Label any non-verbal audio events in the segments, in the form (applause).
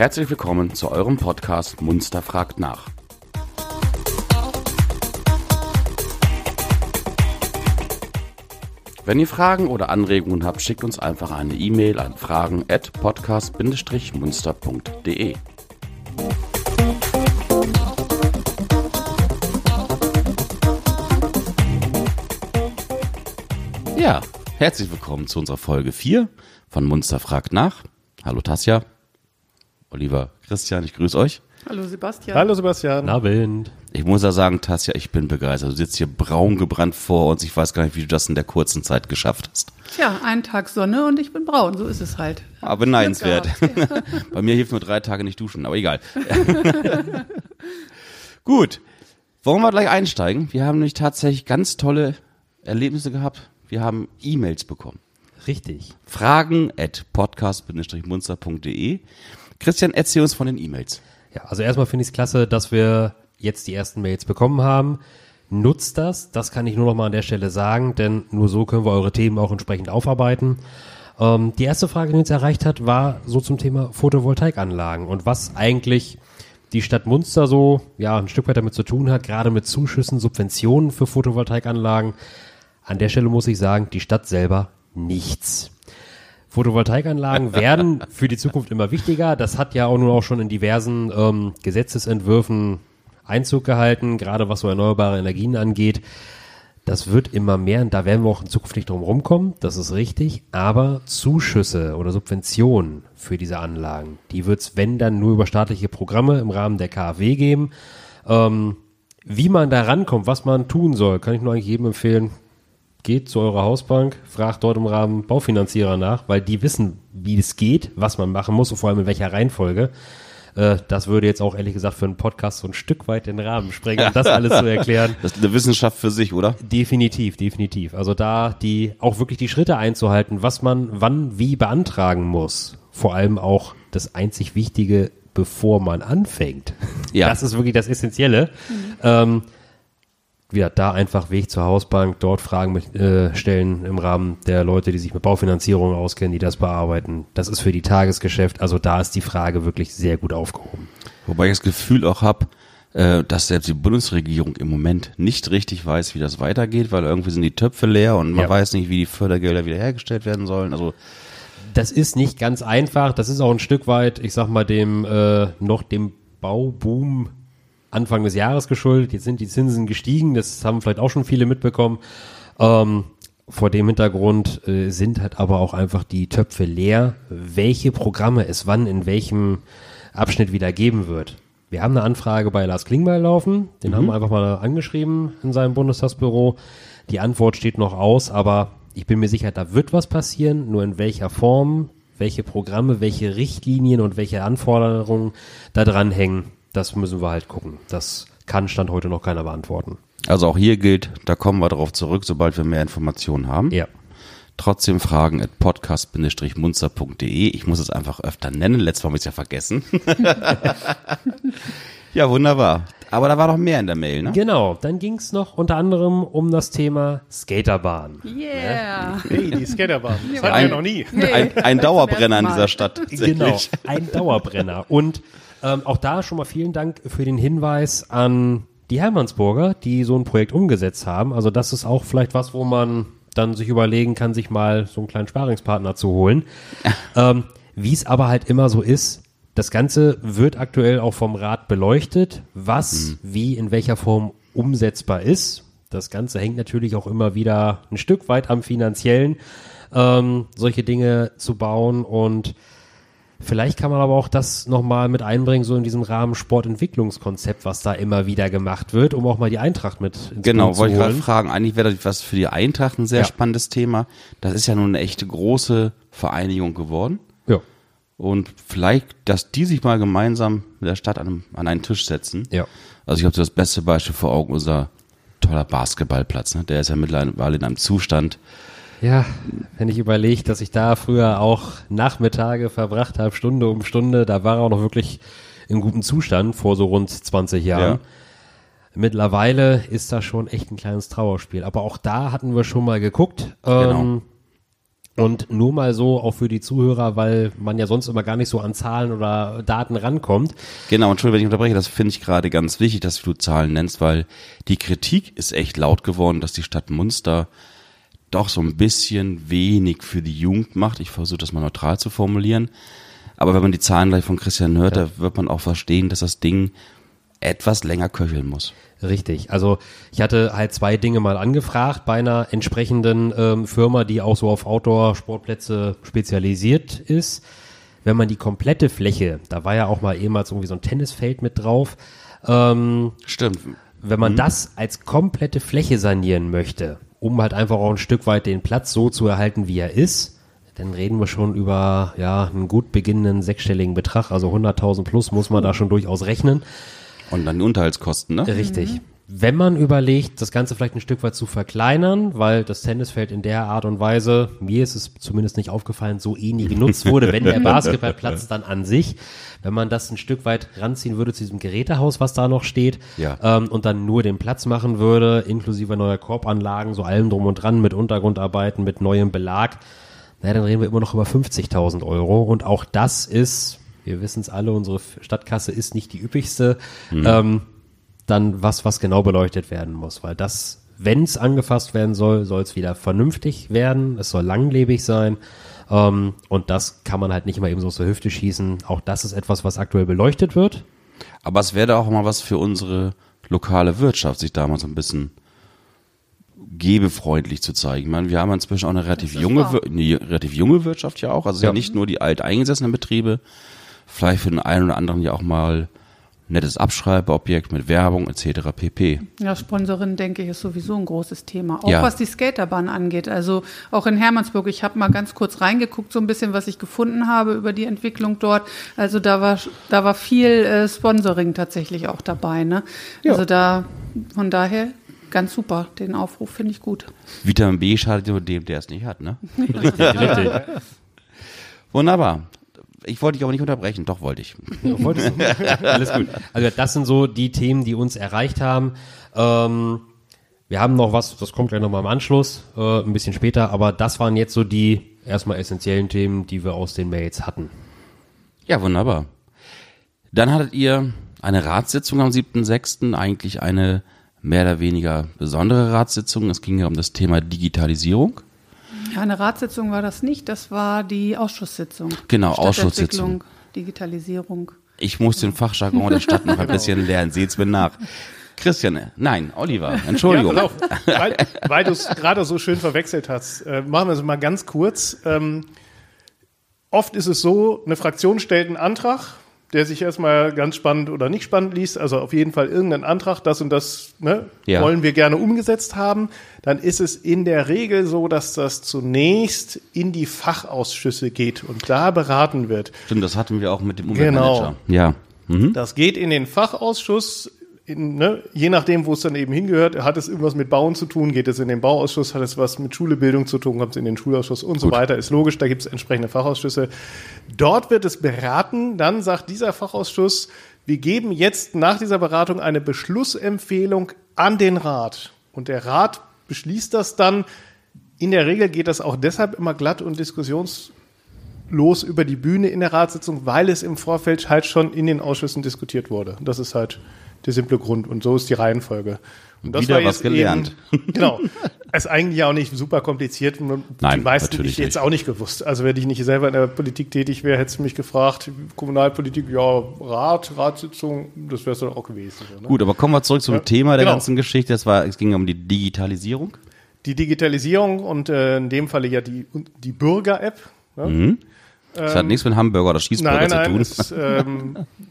Herzlich willkommen zu eurem Podcast Munster fragt nach. Wenn ihr Fragen oder Anregungen habt, schickt uns einfach eine E-Mail an fragen at podcast-munster.de. Ja, herzlich willkommen zu unserer Folge 4 von Munster fragt nach. Hallo Tasja, Oliver, Christian, ich grüße euch. Hallo Sebastian. Hallo Sebastian. Abend. Ich muss ja sagen, Tasja, ich bin begeistert. Du sitzt hier braun gebrannt vor uns. Ich weiß gar nicht, wie du das in der kurzen Zeit geschafft hast. Tja, einen Tag Sonne und ich bin braun, so ist es halt. Aber beneidenswert. (laughs) Bei mir hilft nur drei Tage nicht duschen, aber egal. (laughs) Gut, wollen wir gleich einsteigen? Wir haben nämlich tatsächlich ganz tolle Erlebnisse gehabt. Wir haben E-Mails bekommen. Richtig. Fragen at podcast-munster.de. Christian, erzähl uns von den E-Mails. Ja, also erstmal finde ich es klasse, dass wir jetzt die ersten Mails bekommen haben. Nutzt das, das kann ich nur noch mal an der Stelle sagen, denn nur so können wir eure Themen auch entsprechend aufarbeiten. Ähm, die erste Frage, die uns erreicht hat, war so zum Thema Photovoltaikanlagen und was eigentlich die Stadt Munster so ja ein Stück weit damit zu tun hat, gerade mit Zuschüssen, Subventionen für Photovoltaikanlagen. An der Stelle muss ich sagen, die Stadt selber nichts. Photovoltaikanlagen (laughs) werden für die Zukunft immer wichtiger. Das hat ja auch nun auch schon in diversen ähm, Gesetzesentwürfen Einzug gehalten, gerade was so erneuerbare Energien angeht. Das wird immer mehr und da werden wir auch in Zukunft nicht drum rumkommen, das ist richtig. Aber Zuschüsse oder Subventionen für diese Anlagen, die wird es, wenn dann, nur über staatliche Programme im Rahmen der KfW geben. Ähm, wie man da rankommt, was man tun soll, kann ich nur eigentlich jedem empfehlen, geht zu eurer Hausbank, fragt dort im Rahmen Baufinanzierer nach, weil die wissen, wie es geht, was man machen muss und vor allem in welcher Reihenfolge. Äh, das würde jetzt auch ehrlich gesagt für einen Podcast so ein Stück weit den Rahmen sprengen, um das (laughs) alles zu erklären. Das ist eine Wissenschaft für sich, oder? Definitiv, definitiv. Also da die auch wirklich die Schritte einzuhalten, was man wann wie beantragen muss. Vor allem auch das einzig Wichtige, bevor man anfängt. Ja. Das ist wirklich das Essentielle. Ähm, wieder da einfach Weg zur Hausbank, dort Fragen mit, äh, stellen im Rahmen der Leute, die sich mit Baufinanzierung auskennen, die das bearbeiten. Das ist für die Tagesgeschäft, also da ist die Frage wirklich sehr gut aufgehoben. Wobei ich das Gefühl auch habe, äh, dass selbst die Bundesregierung im Moment nicht richtig weiß, wie das weitergeht, weil irgendwie sind die Töpfe leer und man Ja. weiß nicht, wie die Fördergelder wiederhergestellt werden sollen. Also Das ist nicht ganz einfach, das ist auch ein Stück weit, ich sag mal, dem äh, noch dem Bauboom Anfang des Jahres geschuldet. Jetzt sind die Zinsen gestiegen, das haben vielleicht auch schon viele mitbekommen. Ähm, vor dem Hintergrund äh, sind halt aber auch einfach die Töpfe leer, welche Programme es wann in welchem Abschnitt wieder geben wird. Wir haben eine Anfrage bei Lars Klingbeil laufen, den haben wir einfach mal angeschrieben in seinem Bundestagsbüro. Die Antwort steht noch aus, aber ich bin mir sicher, da wird was passieren, nur in welcher Form, welche Programme, welche Richtlinien und welche Anforderungen da dran hängen, das müssen wir halt gucken. Das kann Stand heute noch keiner beantworten. Also auch hier gilt, da kommen wir darauf zurück, sobald wir mehr Informationen haben. Ja. Trotzdem Fragen at podcast-munster.de. Ich muss es einfach öfter nennen. Letztes Mal habe ich es ja vergessen. (laughs) ja, wunderbar. Aber da war noch mehr in der Mail, ne? Genau, dann ging es noch unter anderem um das Thema Skaterbahn. Yeah. Hey, die Skaterbahn. (laughs) Das hatten wir noch nie. Ein, ein Dauerbrenner in dieser Stadt. Genau, ein Dauerbrenner. Und ähm, auch da schon mal vielen Dank für den Hinweis an die Hermannsburger, die so ein Projekt umgesetzt haben. Also das ist auch vielleicht was, wo man dann sich überlegen kann, sich mal so einen kleinen Sparingspartner zu holen. (laughs) ähm, Wie es aber halt immer so ist, das Ganze wird aktuell auch vom Rat beleuchtet, was wie in welcher Form umsetzbar ist. Das Ganze hängt natürlich auch immer wieder ein Stück weit am finanziellen, ähm, solche Dinge zu bauen und Vielleicht kann man aber auch das nochmal mit einbringen, so in diesem Rahmen Sportentwicklungskonzept, was da immer wieder gemacht wird, um auch mal die Eintracht mit ins Genau, Boot zu wollte ich gerade fragen. Eigentlich wäre das was für die Eintracht ein sehr Ja. spannendes Thema. Das ist ja nun eine echte große Vereinigung geworden. Ja, Und vielleicht, dass die sich mal gemeinsam mit der Stadt an, einem, an einen Tisch setzen. ja. Also ich habe so das beste Beispiel vor Augen, unser toller Basketballplatz. Ne? Der ist ja mittlerweile in einem Zustand. Ja, wenn ich überlege, dass ich da früher auch Nachmittage verbracht habe, Stunde um Stunde, da war er auch noch wirklich in gutem Zustand vor so rund 20 Jahren. Ja. Mittlerweile ist das schon echt ein kleines Trauerspiel. Aber auch da hatten wir schon mal geguckt. Genau. Ähm, Und nur mal so auch für die Zuhörer, weil man ja sonst immer gar nicht so an Zahlen oder Daten rankommt. Genau, Entschuldigung, wenn ich unterbreche, das finde ich gerade ganz wichtig, dass du Zahlen nennst, weil die Kritik ist echt laut geworden, dass die Stadt Munster doch so ein bisschen wenig für die Jugend macht. Ich versuche das mal neutral zu formulieren. Aber wenn man die Zahlen gleich von Christian hört, ja. da wird man auch verstehen, dass das Ding etwas länger köcheln muss. Richtig. Also ich hatte halt zwei Dinge mal angefragt bei einer entsprechenden ähm, Firma, die auch so auf Outdoor-Sportplätze spezialisiert ist. Wenn man die komplette Fläche, da war ja auch mal ehemals irgendwie so ein Tennisfeld mit drauf. Ähm, Stimmt. Wenn man mhm. das als komplette Fläche sanieren möchte, um halt einfach auch ein Stück weit den Platz so zu erhalten, wie er ist, dann reden wir schon über ja einen gut beginnenden sechsstelligen Betrag, also 100.000 plus muss man da schon durchaus rechnen. Und dann die Unterhaltskosten, ne? Richtig. Mhm. Wenn man überlegt, das Ganze vielleicht ein Stück weit zu verkleinern, weil das Tennisfeld in der Art und Weise, mir ist es zumindest nicht aufgefallen, so eh nie genutzt wurde, wenn der (laughs) Basketballplatz dann an sich, wenn man das ein Stück weit ranziehen würde zu diesem Gerätehaus, was da noch steht, ja. ähm, und dann nur den Platz machen würde, inklusive neuer Korbanlagen, so allem drum und dran, mit Untergrundarbeiten, mit neuem Belag, naja, dann reden wir immer noch über 50.000 Euro. Und auch das ist, wir wissen es alle, unsere Stadtkasse ist nicht die üppigste, mhm. ähm, dann was, was genau beleuchtet werden muss. Weil das, wenn es angefasst werden soll, soll es wieder vernünftig werden, es soll langlebig sein. Ähm, und das kann man halt nicht mal eben so aus der Hüfte schießen. Auch das ist etwas, was aktuell beleuchtet wird. Aber es wäre da auch mal was für unsere lokale Wirtschaft, sich damals ein bisschen gebefreundlich zu zeigen. Ich meine, wir haben inzwischen auch eine relativ junge, eine relativ junge Wirtschaft ja auch. Also ja. ja nicht nur die alteingesessenen Betriebe, vielleicht für den einen oder anderen ja auch mal nettes Abschreibeobjekt mit Werbung etc. pp. Ja, Sponsorin, denke ich, ist sowieso ein großes Thema. Auch ja. was die Skaterbahn angeht. Also auch in Hermannsburg, ich habe mal ganz kurz reingeguckt, so ein bisschen, was ich gefunden habe über die Entwicklung dort. Also da war, da war viel äh, Sponsoring tatsächlich auch dabei. Ne? Ja. Also da, von daher ganz super. Den Aufruf finde ich gut. Vitamin B schadet nur dem, der es nicht hat, ne? (laughs) richtig, richtig. (laughs) Wunderbar. Ich wollte dich aber nicht unterbrechen, doch wollte ich. (laughs) (laughs) Alles gut. Also das sind so die Themen, die uns erreicht haben. Ähm, wir haben noch was, das kommt gleich nochmal im Anschluss, äh, ein bisschen später, aber das waren jetzt so die erstmal essentiellen Themen, die wir aus den Mails hatten. Ja, wunderbar. Dann hattet ihr eine Ratssitzung am 7.6., eigentlich eine mehr oder weniger besondere Ratssitzung. Es ging ja um das Thema Digitalisierung. Ja, eine Ratssitzung war das nicht, das war die Ausschusssitzung. Genau, Ausschusssitzung. Digitalisierung. Ich muss den Fachjargon der Stadt noch ein genau. bisschen lernen, seht's mir nach. Christian, nein, Oliver, Entschuldigung. Ja, weil, weil du es gerade so schön verwechselt hast, äh, machen wir es mal ganz kurz. Ähm, oft ist es so, eine Fraktion stellt einen Antrag, der sich erstmal ganz spannend oder nicht spannend liest, also auf jeden Fall irgendeinen Antrag, das und das ne, ja. wollen wir gerne umgesetzt haben, dann ist es in der Regel so, dass das zunächst in die Fachausschüsse geht und da beraten wird. Stimmt, das hatten wir auch mit dem Umweltmanager. Genau. Ja. Mhm. Das geht in den Fachausschuss, in, ne, je nachdem, wo es dann eben hingehört, hat es irgendwas mit Bauen zu tun, geht es in den Bauausschuss, hat es was mit Schulebildung zu tun, kommt es in den Schulausschuss und Gut. so weiter, ist logisch, da gibt es entsprechende Fachausschüsse. Dort wird es beraten, dann sagt dieser Fachausschuss, wir geben jetzt nach dieser Beratung eine Beschlussempfehlung an den Rat. Und der Rat beschließt das dann. In der Regel geht das auch deshalb immer glatt und diskussionslos über die Bühne in der Ratssitzung, weil es im Vorfeld halt schon in den Ausschüssen diskutiert wurde. Das ist halt der simple Grund. Und so ist die Reihenfolge. Und das Wieder war was gelernt. Eben, (laughs) genau. Ist eigentlich auch nicht super kompliziert. Nein, die meisten ich jetzt auch nicht gewusst. Also wenn ich nicht selber in der Politik tätig wäre, hättest du mich gefragt, Kommunalpolitik, ja, Rat, Ratssitzung, das wäre es dann auch gewesen. Ne? Gut, aber kommen wir zurück zum ja, Thema der genau. ganzen Geschichte. Das war, es ging um die Digitalisierung. Die Digitalisierung und äh, in dem Falle ja die, die Bürger-App. Ne? Mhm. Das ähm, hat nichts mit Hamburger oder Schießburger nein, zu tun. Es, ähm, (laughs)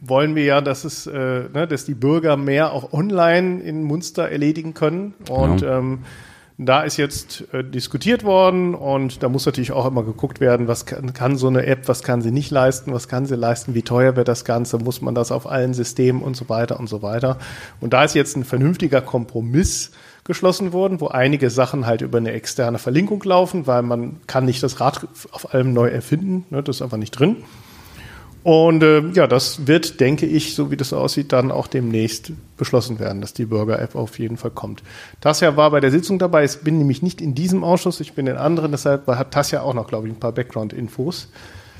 wollen wir ja, dass es, äh, ne, dass die Bürger mehr auch online in Munster erledigen können. Und genau. ähm, da ist jetzt äh, diskutiert worden und da muss natürlich auch immer geguckt werden, was kann, kann, so eine App, was kann sie nicht leisten, was kann sie leisten, wie teuer wird das Ganze, muss man das auf allen Systemen und so weiter und so weiter. Und da ist jetzt ein vernünftiger Kompromiss geschlossen worden, wo einige Sachen halt über eine externe Verlinkung laufen, weil man kann nicht das Rad auf allem neu erfinden, ne, das ist einfach nicht drin. Und äh, ja, das wird, denke ich, so wie das aussieht, dann auch demnächst beschlossen werden, dass die Bürger-App auf jeden Fall kommt. Tasja war bei der Sitzung dabei. Ich bin nämlich nicht in diesem Ausschuss, ich bin in anderen, deshalb hat Tasja auch noch, glaube ich, ein paar Background-Infos.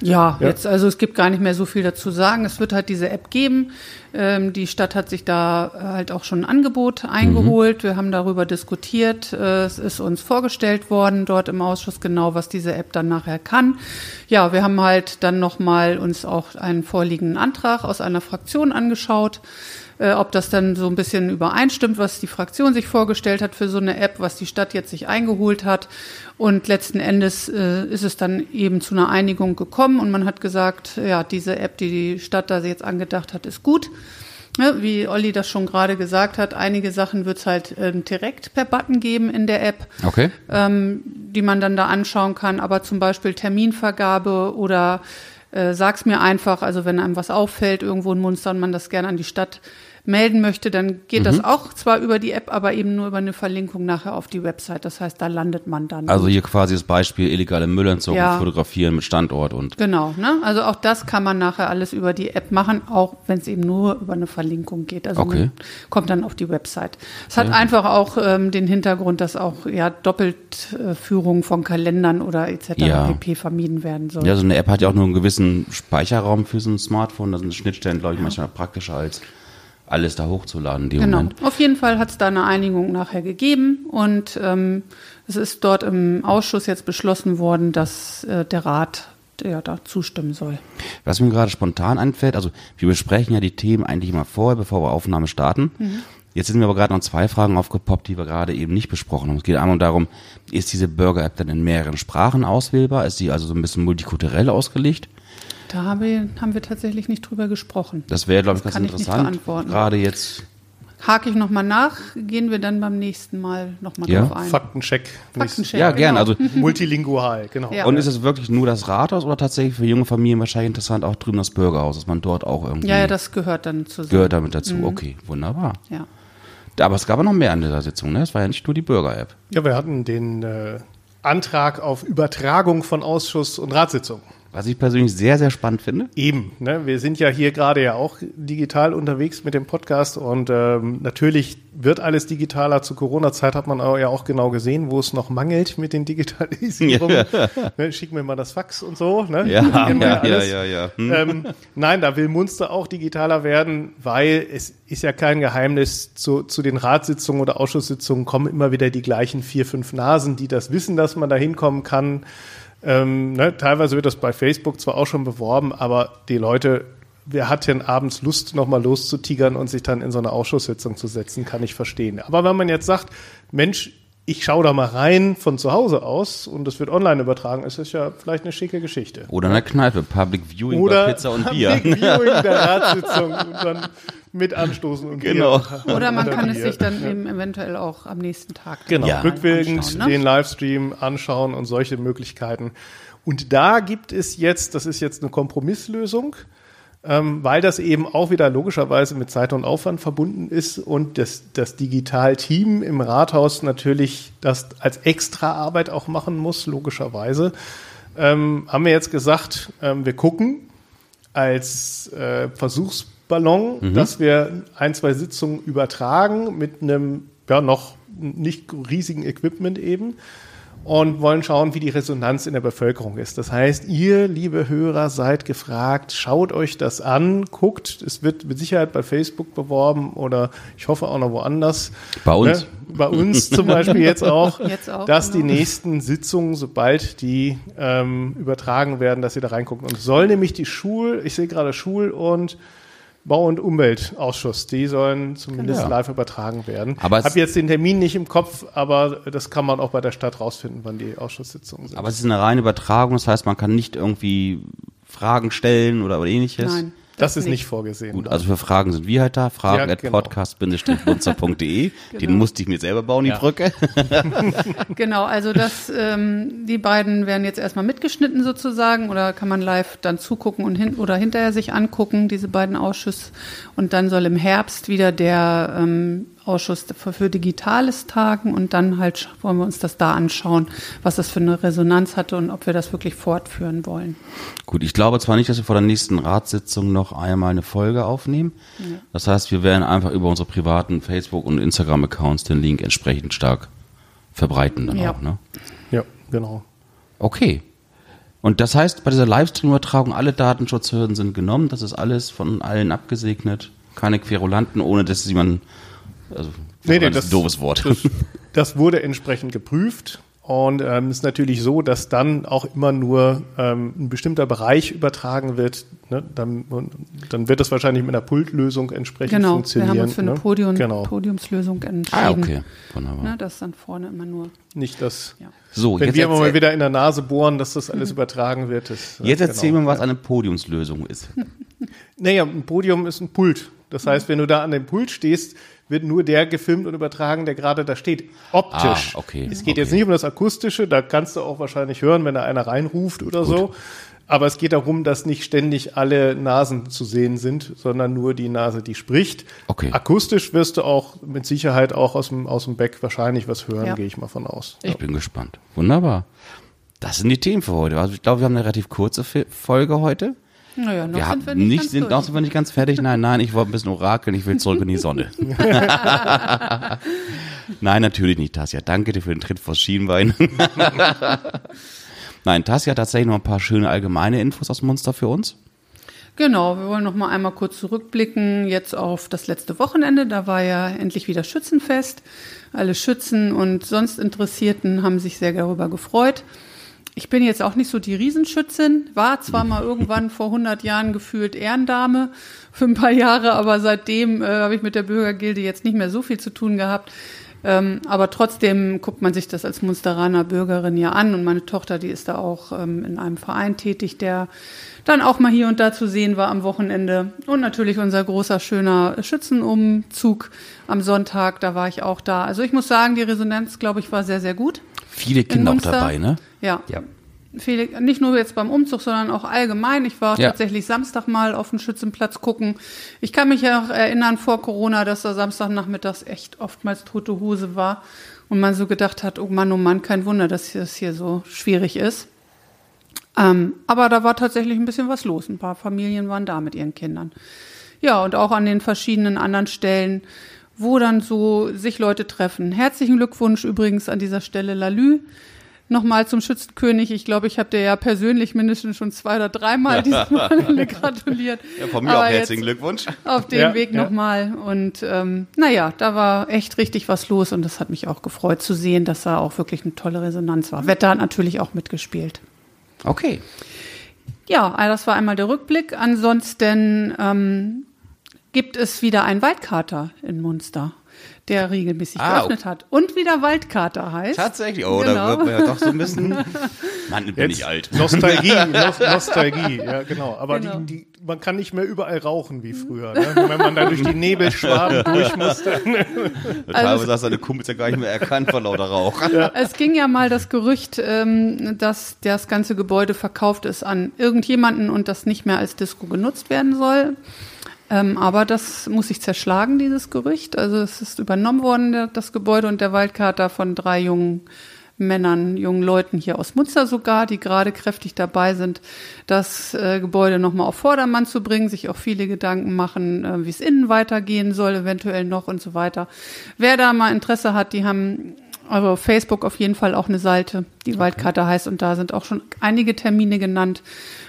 Ja, ja, jetzt, also es gibt gar nicht mehr so viel dazu sagen. Es wird halt diese App geben. Ähm, die Stadt hat sich da halt auch schon ein Angebot eingeholt. Mhm. Wir haben darüber diskutiert. Äh, es ist uns vorgestellt worden dort im Ausschuss genau, was diese App dann nachher kann. Ja, wir haben halt dann nochmal uns auch einen vorliegenden Antrag aus einer Fraktion angeschaut äh, ob das dann so ein bisschen übereinstimmt, was die Fraktion sich vorgestellt hat für so eine App, was die Stadt jetzt sich eingeholt hat. Und letzten Endes äh, ist es dann eben zu einer Einigung gekommen und man hat gesagt, ja, diese App, die die Stadt da jetzt angedacht hat, ist gut. Ja, wie Olli das schon gerade gesagt hat, einige Sachen wird es halt ähm, direkt per Button geben in der App, okay. ähm, die man dann da anschauen kann. Aber zum Beispiel Terminvergabe oder äh, sag's mir einfach, also wenn einem was auffällt irgendwo in Munster und man das gerne an die Stadt melden möchte, dann geht mhm. das auch zwar über die App, aber eben nur über eine Verlinkung nachher auf die Website. Das heißt, da landet man dann. Also hier quasi das Beispiel illegale Müllentsorgung ja. fotografieren mit Standort und. Genau, ne? Also auch das kann man nachher alles über die App machen, auch wenn es eben nur über eine Verlinkung geht. Also okay. kommt dann auf die Website. Es hat ja. einfach auch ähm, den Hintergrund, dass auch ja Doppeltführung von Kalendern oder etc. Ja. pp vermieden werden soll. Ja, so eine App hat ja auch nur einen gewissen Speicherraum für so ein Smartphone. Da sind Schnittstellen, glaube ich, manchmal praktischer als alles da hochzuladen. genau. Moment. Auf jeden Fall hat es da eine Einigung nachher gegeben und ähm, es ist dort im Ausschuss jetzt beschlossen worden, dass äh, der Rat ja, da zustimmen soll. Was mir gerade spontan einfällt, also wir besprechen ja die Themen eigentlich immer vorher, bevor wir Aufnahme starten. Mhm. Jetzt sind mir aber gerade noch zwei Fragen aufgepoppt, die wir gerade eben nicht besprochen haben. Es geht einmal darum, ist diese Burger-App dann in mehreren Sprachen auswählbar? Ist sie also so ein bisschen multikulturell ausgelegt? Da haben wir, haben wir tatsächlich nicht drüber gesprochen. Das wäre, glaube ich, ganz interessant. Gerade jetzt. Hake ich nochmal nach, gehen wir dann beim nächsten Mal nochmal ja. drauf ein. Faktencheck. Faktencheck. Ja, genau. gern. Also (laughs) multilingual, genau. Ja. Und ist es wirklich nur das Rathaus oder tatsächlich für junge Familien wahrscheinlich interessant auch drüben das Bürgerhaus, dass man dort auch irgendwie. Ja, ja, das gehört dann zusammen. Gehört damit dazu. Mhm. Okay, wunderbar. Ja. Aber es gab auch noch mehr an dieser Sitzung, ne? Es war ja nicht nur die Bürger-App. Ja, wir hatten den äh, Antrag auf Übertragung von Ausschuss und Ratssitzung. Was ich persönlich sehr, sehr spannend finde. Eben, ne? wir sind ja hier gerade ja auch digital unterwegs mit dem Podcast und ähm, natürlich wird alles digitaler. Zu Corona-Zeit hat man ja auch genau gesehen, wo es noch mangelt mit den Digitalisierungen. Ja. (laughs) Ne? Schick mir mal das Fax und so. Ne? Ja, ja, ja, ja, ja. Hm. Ähm, nein, da will Munster auch digitaler werden, weil es ist ja kein Geheimnis, zu, zu den Ratssitzungen oder Ausschusssitzungen kommen immer wieder die gleichen vier, fünf Nasen, die das wissen, dass man da hinkommen kann. Ähm, ne, teilweise wird das bei Facebook zwar auch schon beworben, aber die Leute, wer hat denn abends Lust, nochmal loszutigern und sich dann in so eine Ausschusssitzung zu setzen, kann ich verstehen. Aber wenn man jetzt sagt, Mensch, ich schaue da mal rein von zu Hause aus und es wird online übertragen, ist das ja vielleicht eine schicke Geschichte. Oder eine Kneipe, Public Viewing Oder bei Pizza und Bier. Public Viewing der (laughs) Ratssitzung und dann mit anstoßen und genau. Bier. Oder man kann es sich dann eben eventuell auch am nächsten Tag genau ja. rückwirkend ne? den Livestream anschauen und solche Möglichkeiten. Und da gibt es jetzt, das ist jetzt eine Kompromisslösung, ähm, weil das eben auch wieder logischerweise mit Zeit und Aufwand verbunden ist und das, das Digital-Team im Rathaus natürlich das als extra Arbeit auch machen muss, logischerweise. Ähm, haben wir jetzt gesagt, ähm, wir gucken als äh, Versuchs Ballon, mhm. dass wir ein, zwei Sitzungen übertragen mit einem ja noch nicht riesigen Equipment eben und wollen schauen, wie die Resonanz in der Bevölkerung ist. Das heißt, ihr, liebe Hörer, seid gefragt, schaut euch das an, guckt, es wird mit Sicherheit bei Facebook beworben oder ich hoffe auch noch woanders. Bei uns. Ne? Bei uns zum Beispiel jetzt auch, (laughs) jetzt auch dass genau. die nächsten Sitzungen, sobald die ähm, übertragen werden, dass ihr da reinguckt. Und soll nämlich die Schul, ich sehe gerade Schul und Bau- und Umweltausschuss. Die sollen zumindest genau. live übertragen werden. Aber ich habe jetzt den Termin nicht im Kopf, aber das kann man auch bei der Stadt rausfinden, wann die Ausschusssitzungen sind. Aber es ist eine reine Übertragung, das heißt, man kann nicht irgendwie Fragen stellen oder, oder ähnliches. Nein. Das, das ist nicht vorgesehen. Gut, also für Fragen sind wir halt da. Fragen ja, genau. at podcast-bunzer.de. (laughs) genau. Den musste ich mir selber bauen, die ja. Brücke. (laughs) genau, also das, ähm, die beiden werden jetzt erstmal mitgeschnitten sozusagen oder kann man live dann zugucken und hin oder hinterher sich angucken, diese beiden Ausschüsse. Und dann soll im Herbst wieder der ähm, Ausschuss für Digitales tagen und dann halt wollen wir uns das da anschauen, was das für eine Resonanz hatte und ob wir das wirklich fortführen wollen. Gut, ich glaube zwar nicht, dass wir vor der nächsten Ratssitzung noch einmal eine Folge aufnehmen. Ja. Das heißt, wir werden einfach über unsere privaten Facebook- und Instagram-Accounts den Link entsprechend stark verbreiten dann ja. auch, ne? Ja, genau. Okay. Und das heißt, bei dieser Livestream-Übertragung, alle Datenschutzhürden sind genommen, das ist alles von allen abgesegnet, keine Querulanten, ohne dass jemand also, nee, nee, das, ein doofes Wort. Das, das, wurde entsprechend geprüft. Und es ähm, ist natürlich so, dass dann auch immer nur ähm, ein bestimmter Bereich übertragen wird. Ne? Dann, dann wird das wahrscheinlich mit einer Pultlösung entsprechend genau, funktionieren. Genau, wir haben uns für eine ne? Podium, genau. Podiumslösung entschieden. Ah, okay. Wunderbar. Ne, das dann vorne immer nur. Nicht das. Ja. So, wenn wir aber mal wieder in der Nase bohren, dass das alles übertragen wird. Das, jetzt erzähl genau, mir, was ja. eine Podiumslösung ist. (laughs) naja, ein Podium ist ein Pult. Das heißt, wenn du da an dem Pult stehst, wird nur der gefilmt und übertragen, der gerade da steht. Optisch. Ah, okay. Es geht okay. jetzt nicht um das Akustische, da kannst du auch wahrscheinlich hören, wenn da einer reinruft oder Gut. so. Aber es geht darum, dass nicht ständig alle Nasen zu sehen sind, sondern nur die Nase, die spricht. Okay. Akustisch wirst du auch mit Sicherheit auch aus dem, aus dem Back wahrscheinlich was hören, ja. gehe ich mal von aus. Ich ja. bin gespannt. Wunderbar. Das sind die Themen für heute. Also ich glaube, wir haben eine relativ kurze Folge heute. Naja, noch wir sind wir nicht, nicht ganz sind, noch sind wir nicht ganz fertig. Nein, nein, ich wollte ein bisschen orakeln, ich will zurück in die Sonne. (laughs) nein, natürlich nicht, Tasja. Danke dir für den Tritt vors Schienbein. (laughs) nein, Tasja hat tatsächlich noch ein paar schöne allgemeine Infos aus Munster für uns. Genau, wir wollen noch mal einmal kurz zurückblicken jetzt auf das letzte Wochenende. Da war ja endlich wieder Schützenfest. Alle Schützen und sonst Interessierten haben sich sehr darüber gefreut. Ich bin jetzt auch nicht so die Riesenschützin, war zwar mal irgendwann vor 100 Jahren gefühlt Ehrendame für ein paar Jahre, aber seitdem äh, habe ich mit der Bürgergilde jetzt nicht mehr so viel zu tun gehabt. Ähm, aber trotzdem guckt man sich das als Munsteraner Bürgerin ja an und meine Tochter, die ist da auch ähm, in einem Verein tätig, der dann auch mal hier und da zu sehen war am Wochenende. Und natürlich unser großer, schöner Schützenumzug am Sonntag, da war ich auch da. Also ich muss sagen, die Resonanz, glaube ich, war sehr, sehr gut. Viele Kinder auch dabei, ne? Ja. ja. Viele, nicht nur jetzt beim Umzug, sondern auch allgemein. Ich war ja. tatsächlich Samstag mal auf dem Schützenplatz gucken. Ich kann mich ja auch erinnern vor Corona, dass da Samstagnachmittags echt oftmals tote Hose war und man so gedacht hat, oh Mann, oh Mann, kein Wunder, dass das hier so schwierig ist. Ähm, aber da war tatsächlich ein bisschen was los. Ein paar Familien waren da mit ihren Kindern. Ja, und auch an den verschiedenen anderen Stellen, wo dann so sich Leute treffen. Herzlichen Glückwunsch übrigens an dieser Stelle Lalü nochmal zum Schützenkönig. Ich glaube, ich habe dir ja persönlich mindestens schon zwei oder dreimal (laughs) diesmal gratuliert. Ja, von mir Aber auch herzlichen Glückwunsch. Auf dem ja, Weg ja. nochmal. Und ähm, naja, da war echt richtig was los und das hat mich auch gefreut zu sehen, dass da auch wirklich eine tolle Resonanz war. Wetter hat natürlich auch mitgespielt. Okay. Ja, das war einmal der Rückblick. Ansonsten ähm, gibt es wieder einen Waldkater in Munster der regelmäßig ah, geöffnet hat. Und wieder Waldkater heißt. Tatsächlich, oh, genau. da wird man ja doch so ein bisschen. (laughs) Mann, bin Jetzt ich alt. Nostalgie, (laughs) Nostalgie, ja, genau. Aber genau. Die, die, man kann nicht mehr überall rauchen wie früher. Ne? Wenn man da durch die Nebelschwaben (laughs) durch muss. Dann Teilweise hast du deine Kumpels ja gar nicht mehr erkannt vor lauter Rauch. Ja. Es ging ja mal das Gerücht, ähm, dass das ganze Gebäude verkauft ist an irgendjemanden und das nicht mehr als Disco genutzt werden soll. Ähm, aber das muss sich zerschlagen, dieses Gerücht. Also es ist übernommen worden, das Gebäude und der Waldkater von drei jungen Männern, jungen Leuten hier aus Munster sogar, die gerade kräftig dabei sind, das äh, Gebäude nochmal auf Vordermann zu bringen, sich auch viele Gedanken machen, äh, wie es innen weitergehen soll, eventuell noch und so weiter. Wer da mal Interesse hat, die haben also Facebook auf jeden Fall auch eine Seite, die okay. Waldkarte heißt und da sind auch schon einige Termine genannt,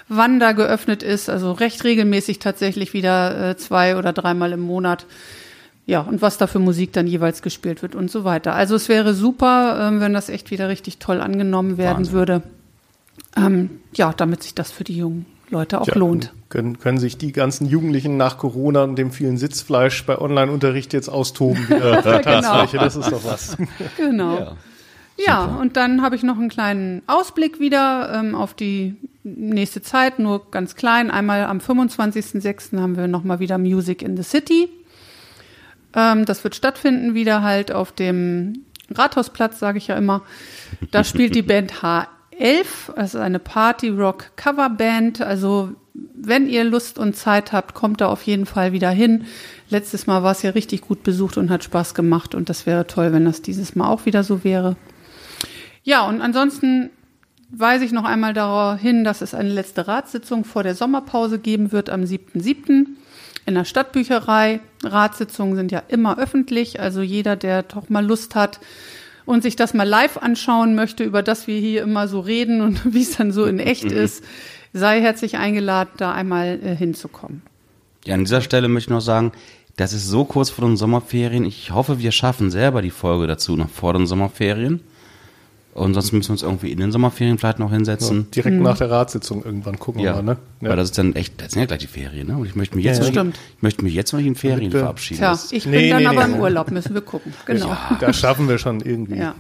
wann da geöffnet ist. Also recht regelmäßig tatsächlich wieder äh, zwei oder dreimal im Monat. Ja, und was da für Musik dann jeweils gespielt wird und so weiter. Also es wäre super, ähm, wenn das echt wieder richtig toll angenommen werden Wahnsinn. würde. Ähm, ja, damit sich das für die jungen Leute auch ja, lohnt. Können, können sich die ganzen Jugendlichen nach Corona und dem vielen Sitzfleisch bei Online-Unterricht jetzt austoben wieder (laughs) genau. Das ist doch was. (laughs) Genau. Ja, ja und dann habe ich noch einen kleinen Ausblick wieder ähm, auf die nächste Zeit, nur ganz klein. Einmal am 25.06. haben wir nochmal wieder Music in the City. Ähm, das wird stattfinden, wieder halt auf dem Rathausplatz, sage ich ja immer. Da spielt die (laughs) Band H11. Das ist eine Party-Rock-Coverband. Also wenn ihr Lust und Zeit habt, kommt da auf jeden Fall wieder hin. Letztes Mal war es ja richtig gut besucht und hat Spaß gemacht und das wäre toll, wenn das dieses Mal auch wieder so wäre. Ja, und ansonsten weise ich noch einmal darauf hin, dass es eine letzte Ratssitzung vor der Sommerpause geben wird am 7.7. in der Stadtbücherei. Ratssitzungen sind ja immer öffentlich, also jeder, der doch mal Lust hat und sich das mal live anschauen möchte, über das wir hier immer so reden und (laughs) wie es dann so in echt (laughs) ist, sei herzlich eingeladen, da einmal äh, hinzukommen. Ja, an dieser Stelle möchte ich noch sagen, das ist so kurz vor den Sommerferien. Ich hoffe, wir schaffen selber die Folge dazu noch vor den Sommerferien. Und sonst müssen wir uns irgendwie in den Sommerferien vielleicht noch hinsetzen. Ja, direkt mhm. nach der Ratssitzung irgendwann gucken ja. wir mal, ne? Ja. Weil das ist dann echt, das sind ja gleich die Ferien, ne? Und ich möchte mich jetzt, ja, mal, ich möchte mich jetzt mal in Ferien Bitte. verabschieden. Tja, ich bin nee, dann nee, aber nee. im Urlaub, müssen wir gucken. Genau. Ja, das schaffen wir schon irgendwie. Ja.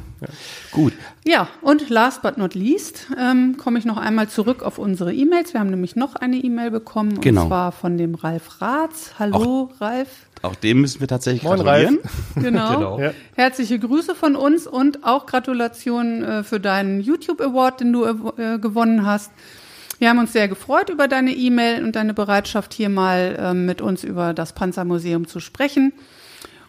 Gut. Ja, und last but not least ähm, komme ich noch einmal zurück auf unsere E-Mails. Wir haben nämlich noch eine E-Mail bekommen, genau. und zwar von dem Ralf Ratz. Hallo, Auch Ralf. Auch dem müssen wir tatsächlich Moin, gratulieren. (laughs) (laughs) Genau. genau. Ja. Herzliche Grüße von uns und auch Gratulation äh, für deinen YouTube Award, den du äh, gewonnen hast. Wir haben uns sehr gefreut über deine E-Mail und deine Bereitschaft, hier mal äh, mit uns über das Panzermuseum zu sprechen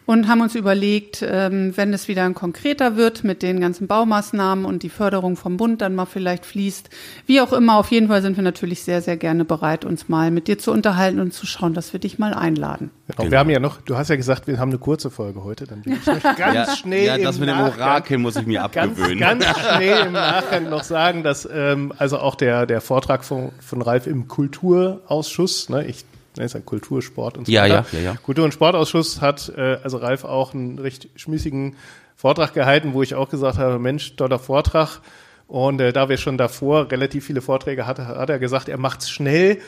und haben uns überlegt, ähm, wenn es wieder ein konkreter wird mit den ganzen Baumaßnahmen und die Förderung vom Bund dann mal vielleicht fließt, wie auch immer, auf jeden Fall sind wir natürlich sehr, sehr gerne bereit, uns mal mit dir zu unterhalten und zu schauen, dass wir dich mal einladen. Genau. Wir haben ja noch, du hast ja gesagt, wir haben eine kurze Folge heute, dann bin ich (laughs) ganz ja, schnell. Ja, das mit dem Orakel muss ich mir abgewöhnen. Ganz, ganz (laughs) schnell im Nachgang noch sagen, dass ähm, also auch der, der Vortrag von, von Ralf im Kulturausschuss, ne, ich ne, ist ja Kultur, Sport und so ja, weiter. Ja, ja, ja. Kultur- und Sportausschuss hat äh, also Ralf auch einen recht schmissigen Vortrag gehalten, wo ich auch gesagt habe, Mensch, toller Vortrag. Und äh, da wir schon davor relativ viele Vorträge hatten, hat er gesagt, er macht's schnell.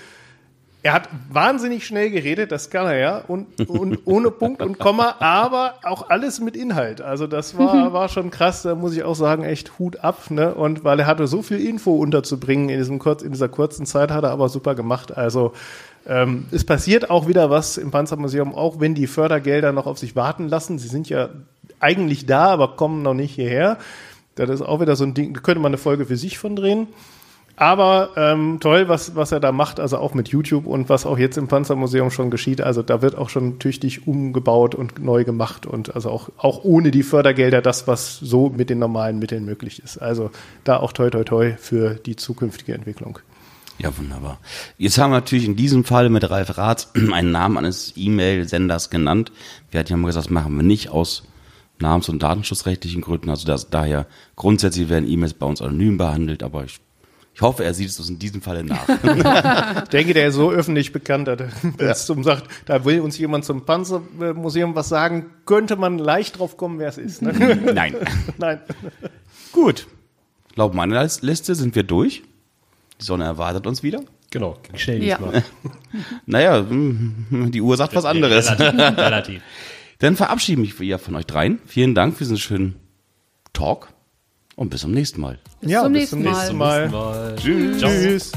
Er hat wahnsinnig schnell geredet, das kann er ja, und, und (laughs) ohne Punkt und Komma, aber auch alles mit Inhalt. Also das war, war schon krass, da muss ich auch sagen, echt Hut ab, ne? Und weil er hatte so viel Info unterzubringen in diesem kurz, in dieser kurzen Zeit, hat er aber super gemacht. Also ähm, es passiert auch wieder was im Panzermuseum, auch wenn die Fördergelder noch auf sich warten lassen. Sie sind ja eigentlich da, aber kommen noch nicht hierher. Das ist auch wieder so ein Ding, da könnte man eine Folge für sich von drehen. Aber ähm, toll, was, was er da macht, also auch mit YouTube und was auch jetzt im Panzermuseum schon geschieht. Also da wird auch schon tüchtig umgebaut und neu gemacht und also auch, auch ohne die Fördergelder das, was so mit den normalen Mitteln möglich ist. Also da auch toi toi toi für die zukünftige Entwicklung. Ja, wunderbar. Jetzt haben wir natürlich in diesem Fall mit Ralf Rath (clears throat) einen Namen eines E-Mail-Senders genannt. Wir hatten ja mal gesagt, das machen wir nicht aus namens- und datenschutzrechtlichen Gründen. Also das, daher grundsätzlich werden E-Mails bei uns anonym behandelt, aber ich, ich hoffe, er sieht es uns in diesem Falle nach. ich (laughs) (laughs) denke, der ist so öffentlich bekannt, dass ja. sagt, da will uns jemand zum Panzermuseum was sagen, könnte man leicht drauf kommen, wer es ist. Ne? Nein. (laughs) Nein. Gut. Laut meiner Liste sind wir durch. Die Sonne erwartet uns wieder. Genau, schnell ja. diesmal. (laughs) naja, hm, die Uhr sagt was anderes. Relativ. (laughs) relativ. Dann verabschiede ich mich von euch dreien. Vielen Dank für diesen schönen Talk und bis zum nächsten Mal. Bis ja, zum bis nächsten zum nächsten Mal. Mal. Tschüss. Tschüss.